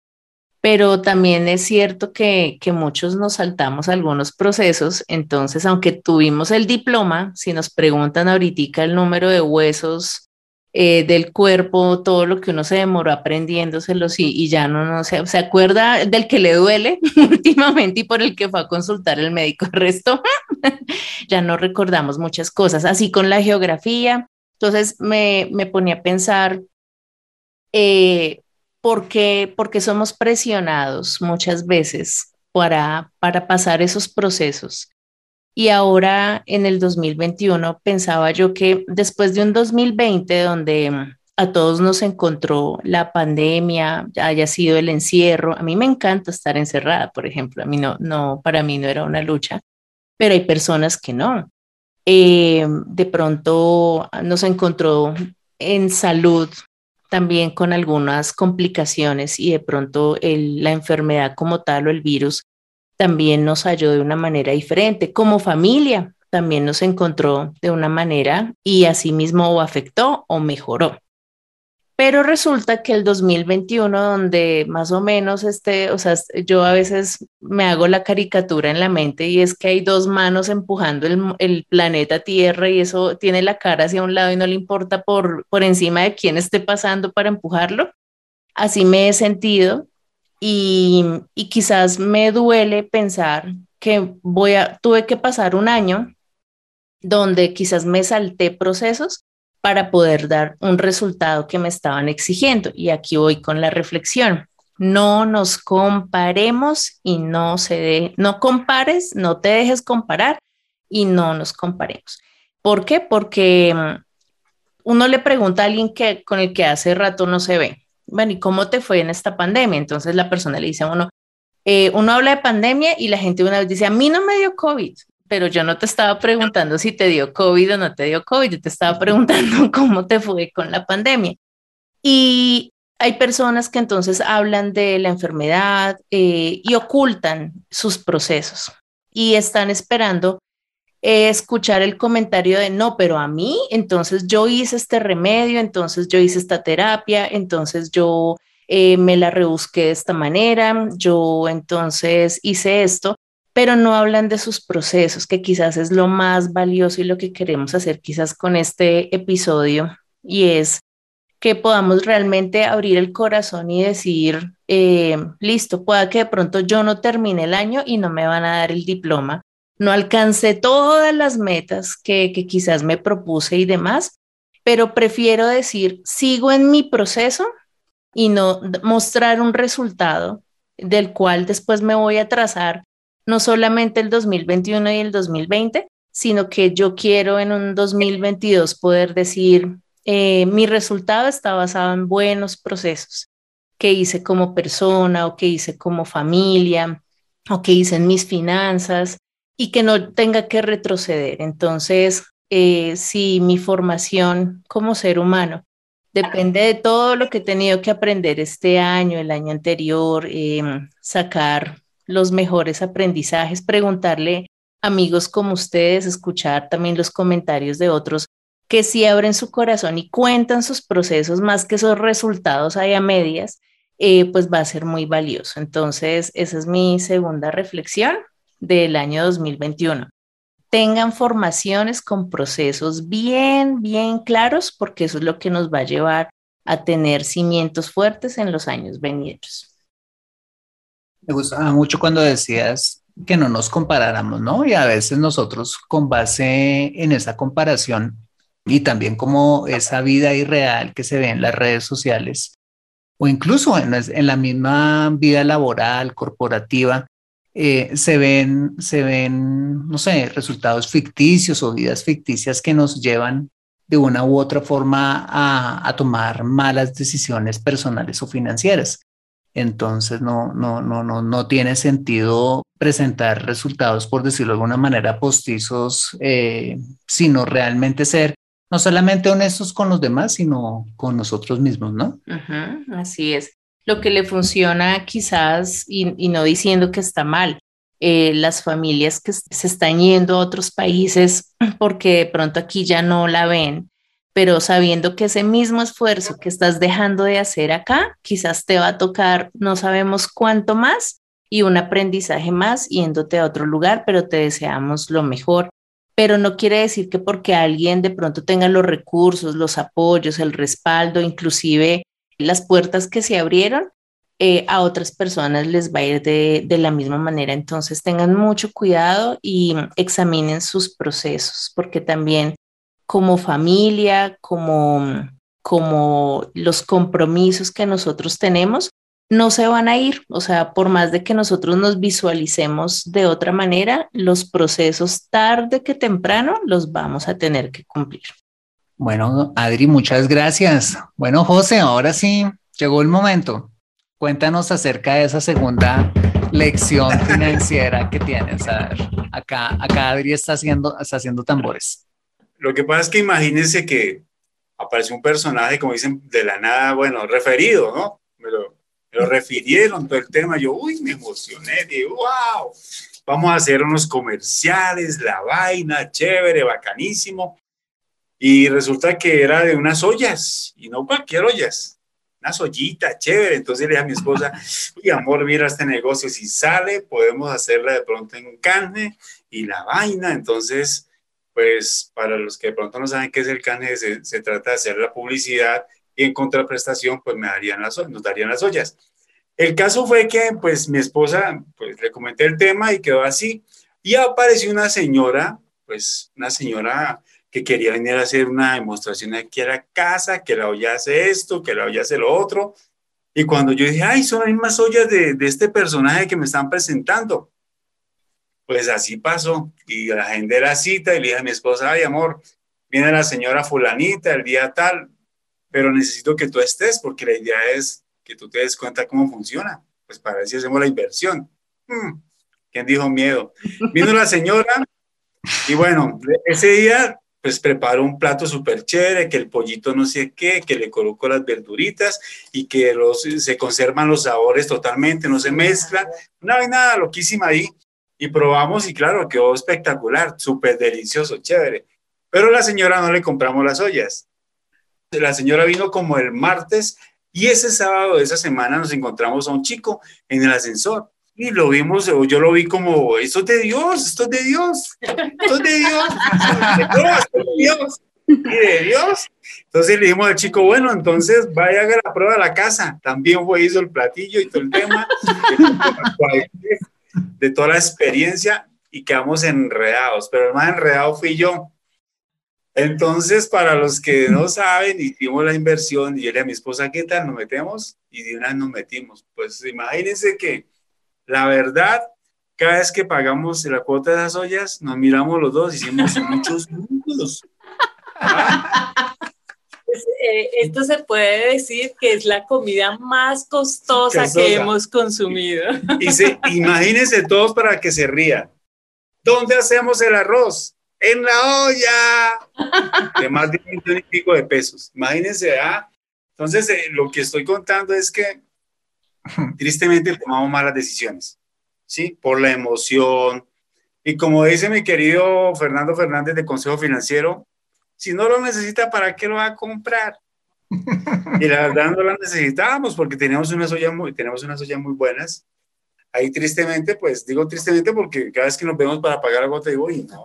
Pero también es cierto que, que muchos nos saltamos algunos procesos, entonces aunque tuvimos el diploma, si nos preguntan ahorita el número de huesos eh, del cuerpo, todo lo que uno se demoró aprendiéndoselos y, y ya no, no se, se acuerda del que le duele últimamente y por el que fue a consultar el médico. El resto ya no recordamos muchas cosas, así con la geografía. Entonces me, me ponía a pensar, eh, ¿por, qué, somos presionados muchas veces para, para pasar esos procesos? Y ahora en el 2021 pensaba yo que después de un 2020 donde mm, a todos nos encontró la pandemia, haya sido el encierro, a mí me encanta estar encerrada, por ejemplo, a mí no, no, para mí no era una lucha, pero hay personas que no. Eh, de pronto nos encontró en salud también con algunas complicaciones y de pronto la enfermedad como tal o el virus también nos halló de una manera diferente. Como familia, también nos encontró de una manera y asimismo o afectó o mejoró. Pero resulta que el 2021, donde más o menos este, o sea, yo a veces me hago la caricatura en la mente y es que hay dos manos empujando el, planeta Tierra y eso tiene la cara hacia un lado y no le importa por, por encima de quién esté pasando para empujarlo. Así me he sentido y, quizás me duele pensar que voy a, tuve que pasar un año donde quizás me salté procesos para poder dar un resultado que me estaban exigiendo. Y aquí voy con la reflexión. No nos comparemos y no se de, no compares, no te dejes comparar y no nos comparemos. ¿Por qué? Porque mm, uno le pregunta a alguien que con el que hace rato no se ve, bueno, ¿y cómo te fue en esta pandemia? Entonces la persona le dice a uno, eh, uno habla de pandemia y la gente una vez dice, a mí no me dio COVID, pero yo no te estaba preguntando si te dio COVID o no te dio COVID, yo te estaba preguntando cómo te fue con la pandemia. Y hay personas que entonces hablan de la enfermedad eh, y ocultan sus procesos y están esperando escuchar el comentario de no, pero a mí, entonces yo hice este remedio, entonces yo hice esta terapia, entonces yo eh, me la rebusqué de esta manera, yo entonces hice esto, pero no hablan de sus procesos, que quizás es lo más valioso y lo que queremos hacer quizás con este episodio, y es que podamos realmente abrir el corazón y decir, eh, listo, pueda que de pronto yo no termine el año y no me van a dar el diploma, no alcancé todas las metas que, quizás me propuse y demás, pero prefiero decir, sigo en mi proceso y no mostrar un resultado del cual después me voy a trazar no solamente el 2021 y el 2020, sino que yo quiero en un 2022 poder decir, eh, mi resultado está basado en buenos procesos que hice como persona o que hice como familia o que hice en mis finanzas y que no tenga que retroceder. Entonces, eh, si mi formación como ser humano depende de todo lo que he tenido que aprender este año, el año anterior, em, sacar los mejores aprendizajes, preguntarle amigos como ustedes, escuchar también los comentarios de otros que sí abren su corazón y cuentan sus procesos más que esos resultados ahí a medias, eh, pues va a ser muy valioso. Entonces, esa es mi segunda reflexión del año 2021. Tengan formaciones con procesos bien, bien claros, porque eso es lo que nos va a llevar a tener cimientos fuertes en los años venideros. Me gustaba mucho cuando decías que no nos comparáramos, ¿no? Y a veces nosotros con base en esa comparación y también como esa vida irreal que se ve en las redes sociales o incluso en, la misma vida laboral, corporativa, eh, se ven, se ven, no sé, resultados ficticios o vidas ficticias que nos llevan de una u otra forma a, tomar malas decisiones personales o financieras. Entonces no, no, no, no, no tiene sentido presentar resultados, por decirlo de alguna manera, postizos, eh, sino realmente ser no solamente honestos con los demás, sino con nosotros mismos, ¿no? así es. Lo que le funciona quizás, y, no diciendo que está mal, eh, las familias que se están yendo a otros países porque de pronto aquí ya no la ven, pero sabiendo que ese mismo esfuerzo que estás dejando de hacer acá, quizás te va a tocar, no sabemos cuánto más, y un aprendizaje más yéndote a otro lugar, pero te deseamos lo mejor. Pero no quiere decir que porque alguien de pronto tenga los recursos, los apoyos, el respaldo, inclusive las puertas que se abrieron, eh, a otras personas les va a ir de, de, la misma manera. Entonces tengan mucho cuidado y examinen sus procesos, porque también como familia, como, como los compromisos que nosotros tenemos, no se van a ir. O sea, por más de que nosotros nos visualicemos de otra manera, los procesos tarde que temprano los vamos a tener que cumplir. Bueno, Adri, muchas gracias. Bueno, José, ahora sí, llegó el momento. Cuéntanos acerca de esa segunda lección financiera que tienes. A ver, acá, acá Adri está haciendo, está haciendo tambores. Lo que pasa es que imagínense que apareció un personaje, como dicen, de la nada, bueno, referido, ¿no? Me lo, refirieron todo el tema. Yo, uy, me emocioné, dije, wow, vamos a hacer unos comerciales, la vaina, chévere, bacanísimo. Y resulta que era de unas ollas, y no cualquier ollas, unas ollitas, chévere. Entonces le dije a mi esposa, uy, amor, mira este negocio, si sale, podemos hacerla de pronto en carne y la vaina. Entonces pues para los que de pronto no saben qué es el CANE, se, se trata de hacer la publicidad y en contraprestación, pues me darían las, nos darían las ollas. El caso fue que, pues, mi esposa, pues, le comenté el tema y quedó así. Y apareció una señora, pues, una señora que quería venir a hacer una demostración aquí a la casa, que la olla hace esto, que la olla hace lo otro. Y cuando yo dije, ay, son las mismas ollas de, de este personaje que me están presentando. Pues así pasó. Y la agendé la cita y le dije a mi esposa, ay amor, viene la señora fulanita el día tal, pero necesito que tú estés porque la idea es que tú te des cuenta cómo funciona. Pues para ver si hacemos la inversión. Hmm, ¿Quién dijo miedo? Vino la señora y bueno, ese día pues preparó un plato súper chévere, que el pollito no sé qué, que le colocó las verduritas y que los, se conservan los sabores totalmente, no se mezclan. Una vaina loquísima ahí y probamos y claro, quedó espectacular, súper delicioso, chévere. Pero la señora no le compramos las ollas. La señora vino como el martes y ese sábado de esa semana nos encontramos a un chico en el ascensor y lo vimos, yo lo vi como, esto es de Dios, esto es de Dios, esto es de Dios, esto es de Dios, y de Dios. Entonces le dijimos al chico, bueno, entonces vaya a hacer la prueba a la casa. También fue, hizo el platillo y todo el tema de toda la experiencia y quedamos enredados, pero el más enredado fui yo. Entonces, para los que no saben, hicimos la inversión y yo le a mi esposa, ¿qué tal? ¿Nos metemos? Y de una nos metimos. Pues imagínense que la verdad, cada vez que pagamos la cuota de las ollas, nos miramos los dos, hicimos muchos números. Eh, esto se puede decir que es la comida más costosa, que hemos consumido. Y imagínense todos para que se rían. ¿Dónde hacemos el arroz? En la olla. De más de un millón y pico de pesos. Imagínense, ¿ah? Entonces, eh, lo que estoy contando es que tristemente tomamos malas decisiones, ¿sí? Por la emoción. Y como dice mi querido Fernando Fernández de Consejo Financiero, si no lo necesita, ¿para qué lo va a comprar? Y la verdad no lo necesitábamos porque teníamos unas ollas muy, tenemos unas ollas muy buenas. Ahí tristemente, pues digo tristemente porque cada vez que nos vemos para pagar la gota digo, uy, no.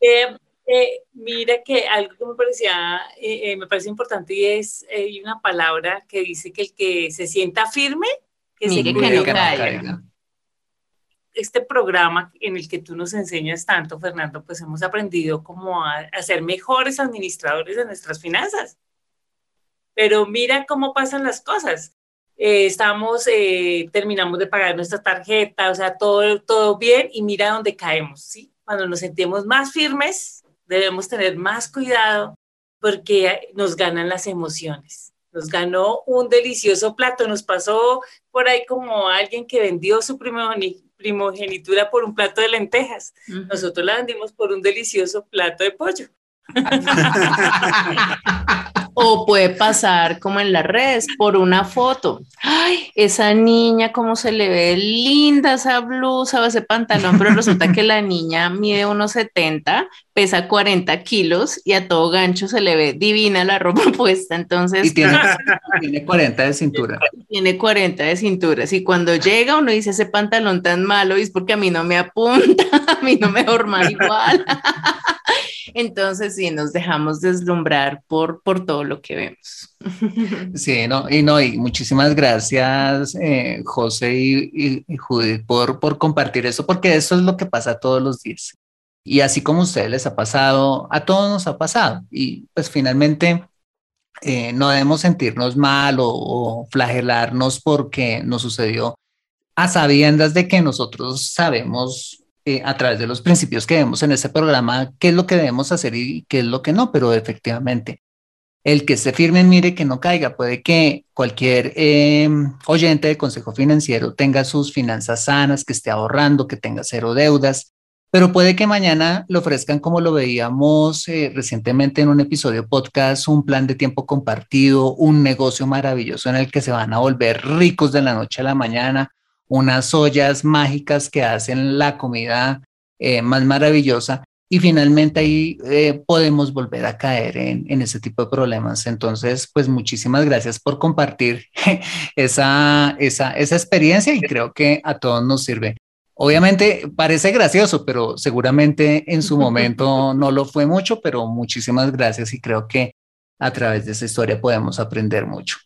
eh, mira que algo que me parecía, eh, eh, me parece importante y es hay una palabra que dice que el que se sienta firme, que se que no caiga este programa en el que tú nos enseñas tanto, Fernando, pues hemos aprendido como a, ser mejores administradores de nuestras finanzas. Pero mira cómo pasan las cosas. Eh, estamos, eh, terminamos de pagar nuestra tarjeta, o sea, todo, todo bien y mira dónde caemos, ¿sí? Cuando nos sentimos más firmes, debemos tener más cuidado porque nos ganan las emociones. Nos ganó un delicioso plato, nos pasó por ahí como alguien que vendió su primogenitura por un plato de lentejas. Nosotros la vendimos por un delicioso plato de pollo. o puede pasar como en las redes por una foto. Ay, esa niña, cómo se le ve linda esa blusa o ese pantalón, pero resulta que la niña mide unos 70, pesa 40 kilos y a todo gancho se le ve divina la ropa puesta. Entonces, y tiene, tiene 40 de cintura. Tiene 40 de cintura. Y cuando llega uno dice ese pantalón tan malo, es porque a mí no me apunta, a mí no me forma igual. Entonces, sí, nos dejamos deslumbrar por, por todo lo que vemos. Sí, no, y no, y muchísimas gracias, eh, José y, y, Judith, por, por compartir eso, porque eso es lo que pasa todos los días. Y así como a ustedes les ha pasado, a todos nos ha pasado. Y pues finalmente eh, no debemos sentirnos mal o, flagelarnos porque nos sucedió a sabiendas de que nosotros sabemos eh, a través de los principios que vemos en este programa qué es lo que debemos hacer y qué es lo que no, pero efectivamente el que se firme mire que no caiga. Puede que cualquier eh, oyente de consejo financiero tenga sus finanzas sanas, que esté ahorrando, que tenga cero deudas, pero puede que mañana le ofrezcan, como lo veíamos eh, recientemente en un episodio podcast, un plan de tiempo compartido, un negocio maravilloso en el que se van a volver ricos de la noche a la mañana unas ollas mágicas que hacen la comida eh, más maravillosa y finalmente ahí eh, podemos volver a caer en, en, ese tipo de problemas. Entonces, pues muchísimas gracias por compartir esa, esa, esa experiencia y creo que a todos nos sirve. Obviamente parece gracioso, pero seguramente en su momento no lo fue mucho, pero muchísimas gracias y creo que a través de esa historia podemos aprender mucho.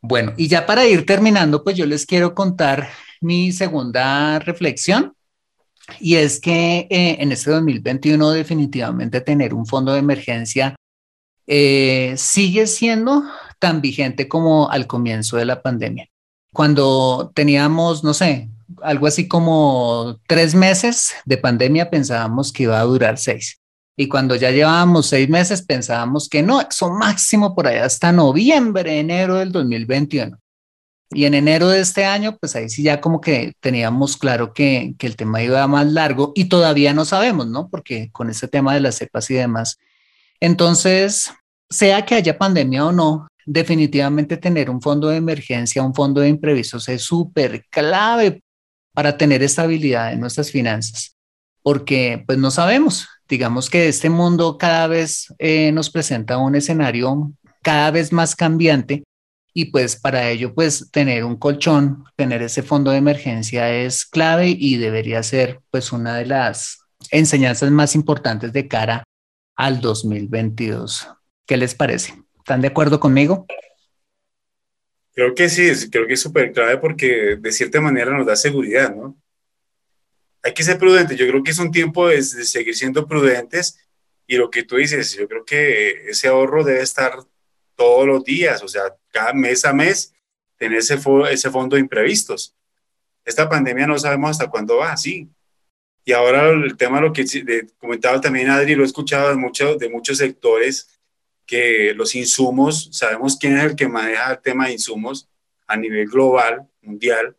Bueno, y ya para ir terminando, pues yo les quiero contar mi segunda reflexión y es que eh, en este 2021 definitivamente tener un fondo de emergencia eh, sigue siendo tan vigente como al comienzo de la pandemia. Cuando teníamos, no sé, algo así como tres meses de pandemia, pensábamos que iba a durar seis. Y cuando ya llevábamos seis meses, pensábamos que no, eso máximo por allá hasta noviembre, enero del 2021. Y en enero de este año, pues ahí sí ya como que teníamos claro que, el tema iba más largo y todavía no sabemos, ¿no? Porque con este tema de las cepas y demás. Entonces, sea que haya pandemia o no, definitivamente tener un fondo de emergencia, un fondo de imprevistos es súper clave para tener estabilidad en nuestras finanzas, porque pues no sabemos, digamos que este mundo cada vez eh, nos presenta un escenario cada vez más cambiante y pues para ello pues tener un colchón, tener ese fondo de emergencia es clave y debería ser pues una de las enseñanzas más importantes de cara al 2022. ¿Qué les parece? ¿Están de acuerdo conmigo? Creo que sí, creo que es súper clave porque de cierta manera nos da seguridad, ¿no? Hay que ser prudentes, yo creo que es un tiempo de, de seguir siendo prudentes y lo que tú dices, yo creo que ese ahorro debe estar todos los días, o sea, cada mes a mes, tener ese, ese fondo de imprevistos. Esta pandemia no sabemos hasta cuándo va, sí. Y ahora el tema, lo que comentaba también Adri, lo he escuchado de, muchos de muchos sectores, que los insumos, sabemos quién es el que maneja el tema de insumos a nivel global, mundial,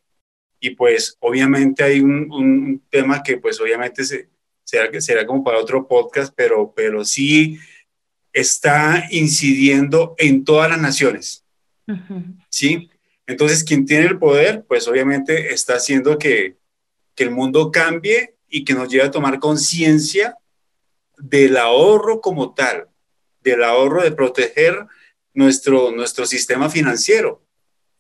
y pues obviamente hay un, un tema que pues obviamente se, será, será como para otro podcast, pero, pero sí está incidiendo en todas las naciones. ¿Sí? Entonces, quien tiene el poder, pues obviamente está haciendo que, que el mundo cambie y que nos lleve a tomar conciencia del ahorro como tal, del ahorro de proteger nuestro, nuestro sistema financiero.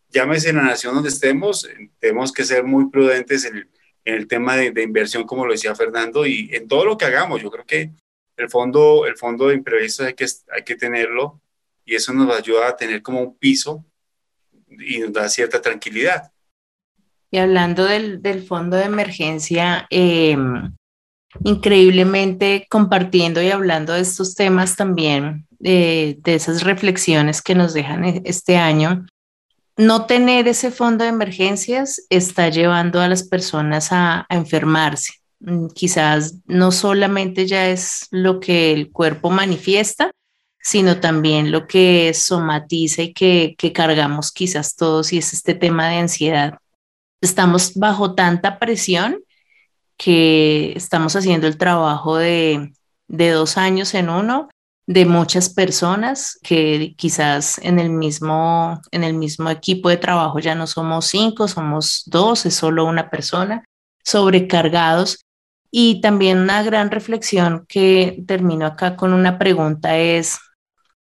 Llámese en la nación donde estemos, tenemos que ser muy prudentes en el, en el tema de, de, inversión, como lo decía Fernando, y en todo lo que hagamos. Yo creo que el fondo, el fondo de imprevistos hay que, hay que tenerlo y eso nos ayuda a tener como un piso y nos da cierta tranquilidad. Y hablando del, del fondo de emergencia, eh, increíblemente compartiendo y hablando de estos temas también, eh, de esas reflexiones que nos dejan e, este año, no tener ese fondo de emergencias está llevando a las personas a, enfermarse quizás no solamente ya es lo que el cuerpo manifiesta, sino también lo que somatiza y que, que cargamos quizás todos y es este tema de ansiedad. Estamos bajo tanta presión que estamos haciendo el trabajo de, de dos años en uno de muchas personas que quizás en el mismo en el mismo equipo de trabajo ya no somos cinco, somos dos, es solo una persona, sobrecargados. Y también una gran reflexión que termino acá con una pregunta es,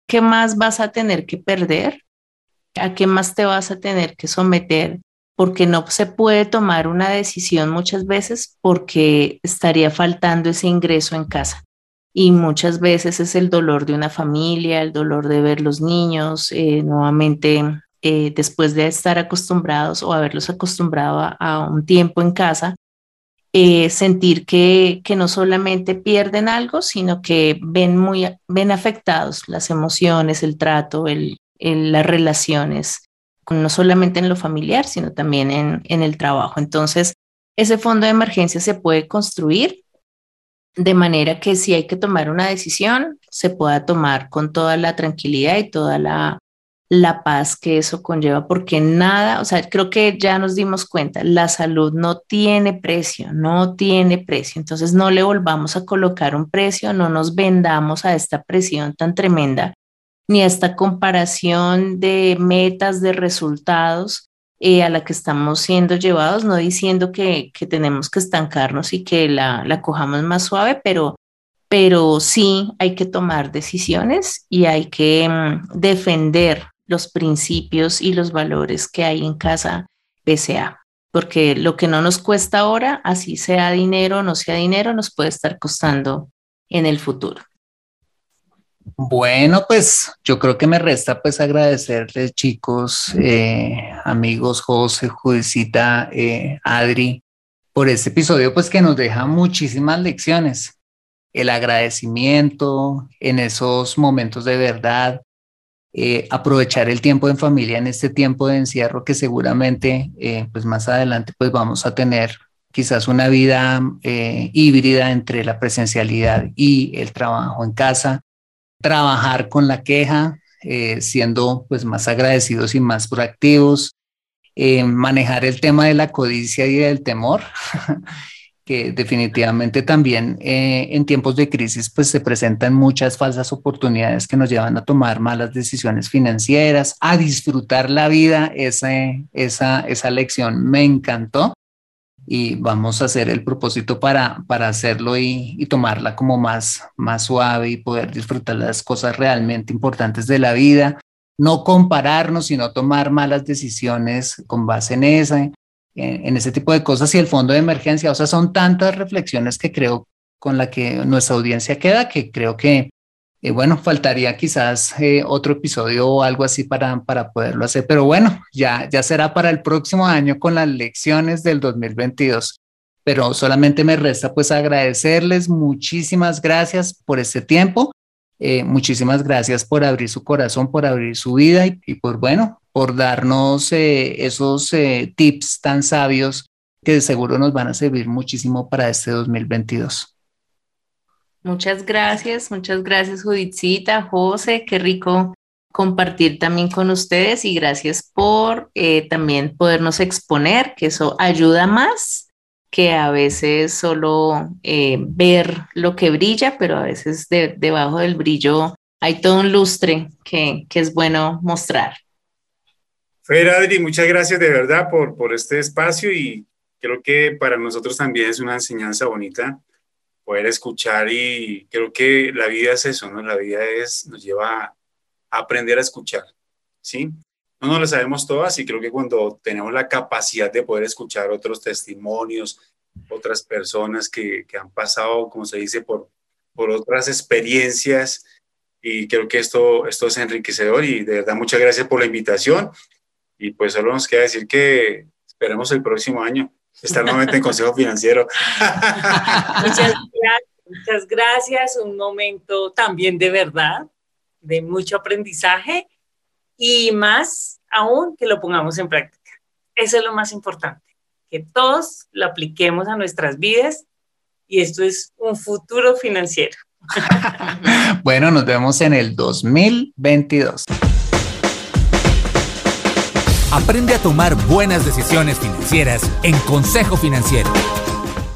¿qué más vas a tener que perder? ¿A qué más te vas a tener que someter? Porque no se puede tomar una decisión muchas veces porque estaría faltando ese ingreso en casa y muchas veces es el dolor de una familia, el dolor de ver los niños eh, nuevamente eh, después de estar acostumbrados o haberlos acostumbrado a, un tiempo en casa, eh, sentir que, no solamente pierden algo, sino que ven muy ven afectados las emociones, el trato, las relaciones, no solamente en lo familiar, sino también en, en el trabajo. Entonces, ese fondo de emergencia se puede construir de manera que si hay que tomar una decisión, se pueda tomar con toda la tranquilidad y toda la, la paz que eso conlleva, porque nada, o sea, creo que ya nos dimos cuenta, la salud no tiene precio, no tiene precio, entonces no le volvamos a colocar un precio, no nos vendamos a esta presión tan tremenda, ni a esta comparación de metas, de resultados, eh, a la que estamos siendo llevados, no diciendo que, que tenemos que estancarnos y que la, la, cojamos más suave, pero, pero sí hay que tomar decisiones y hay que mm, defender los principios y los valores que hay en casa PSA, porque lo que no nos cuesta ahora, así sea dinero o no sea dinero, nos puede estar costando en el futuro. Bueno, pues yo creo que me resta pues agradecerles chicos, eh, amigos José, Judicita, eh, Adri, por este episodio pues que nos deja muchísimas lecciones. El agradecimiento en esos momentos de verdad, eh, aprovechar el tiempo en familia en este tiempo de encierro que seguramente pues más adelante pues vamos a tener quizás una vida híbrida entre la presencialidad y el trabajo en casa. Trabajar con la queja, eh, siendo pues más agradecidos y más proactivos, eh, manejar el tema de la codicia y del temor, que definitivamente también eh, en tiempos de crisis pues se presentan muchas falsas oportunidades que nos llevan a tomar malas decisiones financieras, a disfrutar la vida, esa, esa, esa lección me encantó y vamos a hacer el propósito para, para hacerlo y, tomarla como más, más suave y poder disfrutar las cosas realmente importantes de la vida, no compararnos, sino tomar malas decisiones con base en esa, en, ese tipo de cosas y el fondo de emergencia. O sea, son tantas reflexiones que creo con la que nuestra audiencia queda que creo que y bueno, faltaría quizás eh, otro episodio o algo así para, para poderlo hacer, pero bueno, ya, ya será para el próximo año con las lecciones del 2022. Pero solamente me resta pues agradecerles muchísimas gracias por este tiempo, eh, muchísimas gracias por abrir su corazón, por abrir su vida y, y por bueno, por darnos eh, esos tips tan sabios que de seguro nos van a servir muchísimo para este 2022. Muchas gracias, muchas gracias Judicita, José, qué rico compartir también con ustedes y gracias por eh, también podernos exponer, que eso ayuda más que a veces solo eh, ver lo que brilla, pero a veces debajo del brillo hay todo un lustre que, que es bueno mostrar. Fer, Adri, muchas gracias de verdad por, por este espacio y creo que para nosotros también es una enseñanza bonita poder escuchar y creo que la vida es eso, ¿no? La vida es, nos lleva a aprender a escuchar, ¿sí? No nos lo sabemos todas y creo que cuando tenemos la capacidad de poder escuchar otros testimonios, otras personas que, que han pasado, como se dice, por, por otras experiencias, y creo que esto, esto es enriquecedor y de verdad muchas gracias por la invitación y pues solo nos queda decir que esperemos el próximo año estar nuevamente en Consejo Financiero. muchas gracias, muchas gracias. Un momento también de verdad, de mucho aprendizaje y más aún que lo pongamos en práctica. Eso es lo más importante, que todos lo apliquemos a nuestras vidas y esto es un futuro financiero. bueno, nos vemos en el 2022. Aprende a tomar buenas decisiones financieras en Consejo Financiero.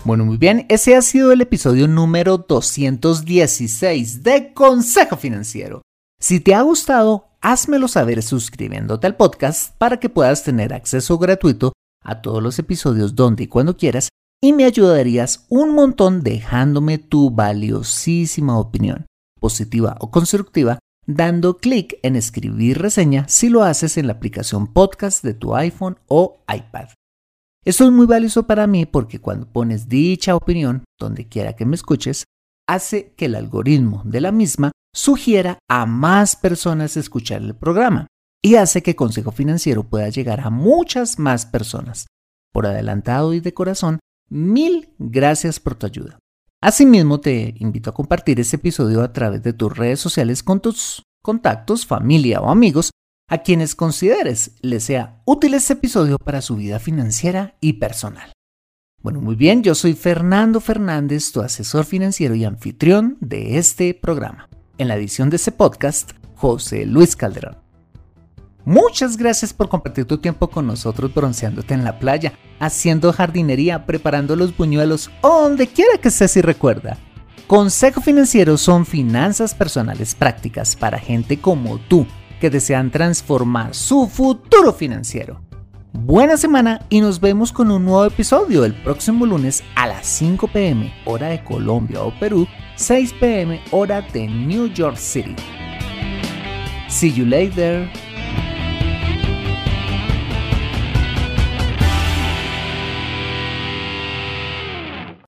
Bueno, muy bien, ese ha sido el episodio número 216 de Consejo Financiero. Si te ha gustado, házmelo saber suscribiéndote al podcast para que puedas tener acceso gratuito a todos los episodios donde y cuando quieras y me ayudarías un montón dejándome tu valiosísima opinión, positiva o constructiva, dando clic en escribir reseña si lo haces en la aplicación podcast de tu iPhone o iPad. Esto es muy valioso para mí porque cuando pones dicha opinión, donde quiera que me escuches, hace que el algoritmo de la misma sugiera a más personas escuchar el programa y hace que Consejo Financiero pueda llegar a muchas más personas. Por adelantado y de corazón, mil gracias por tu ayuda. Asimismo, te invito a compartir este episodio a través de tus redes sociales con tus contactos, familia o amigos a quienes consideres les sea útil este episodio para su vida financiera y personal. Bueno, muy bien, yo soy Fernando Fernández, tu asesor financiero y anfitrión de este programa. En la edición de este podcast, José Luis Calderón. Muchas gracias por compartir tu tiempo con nosotros bronceándote en la playa, haciendo jardinería, preparando los buñuelos o donde quiera que estés y recuerda. Consejo Financiero son finanzas personales prácticas para gente como tú que desean transformar su futuro financiero. Buena semana y nos vemos con un nuevo episodio el próximo lunes a las 5 pm hora de Colombia o Perú, 6 pm hora de New York City. See you later.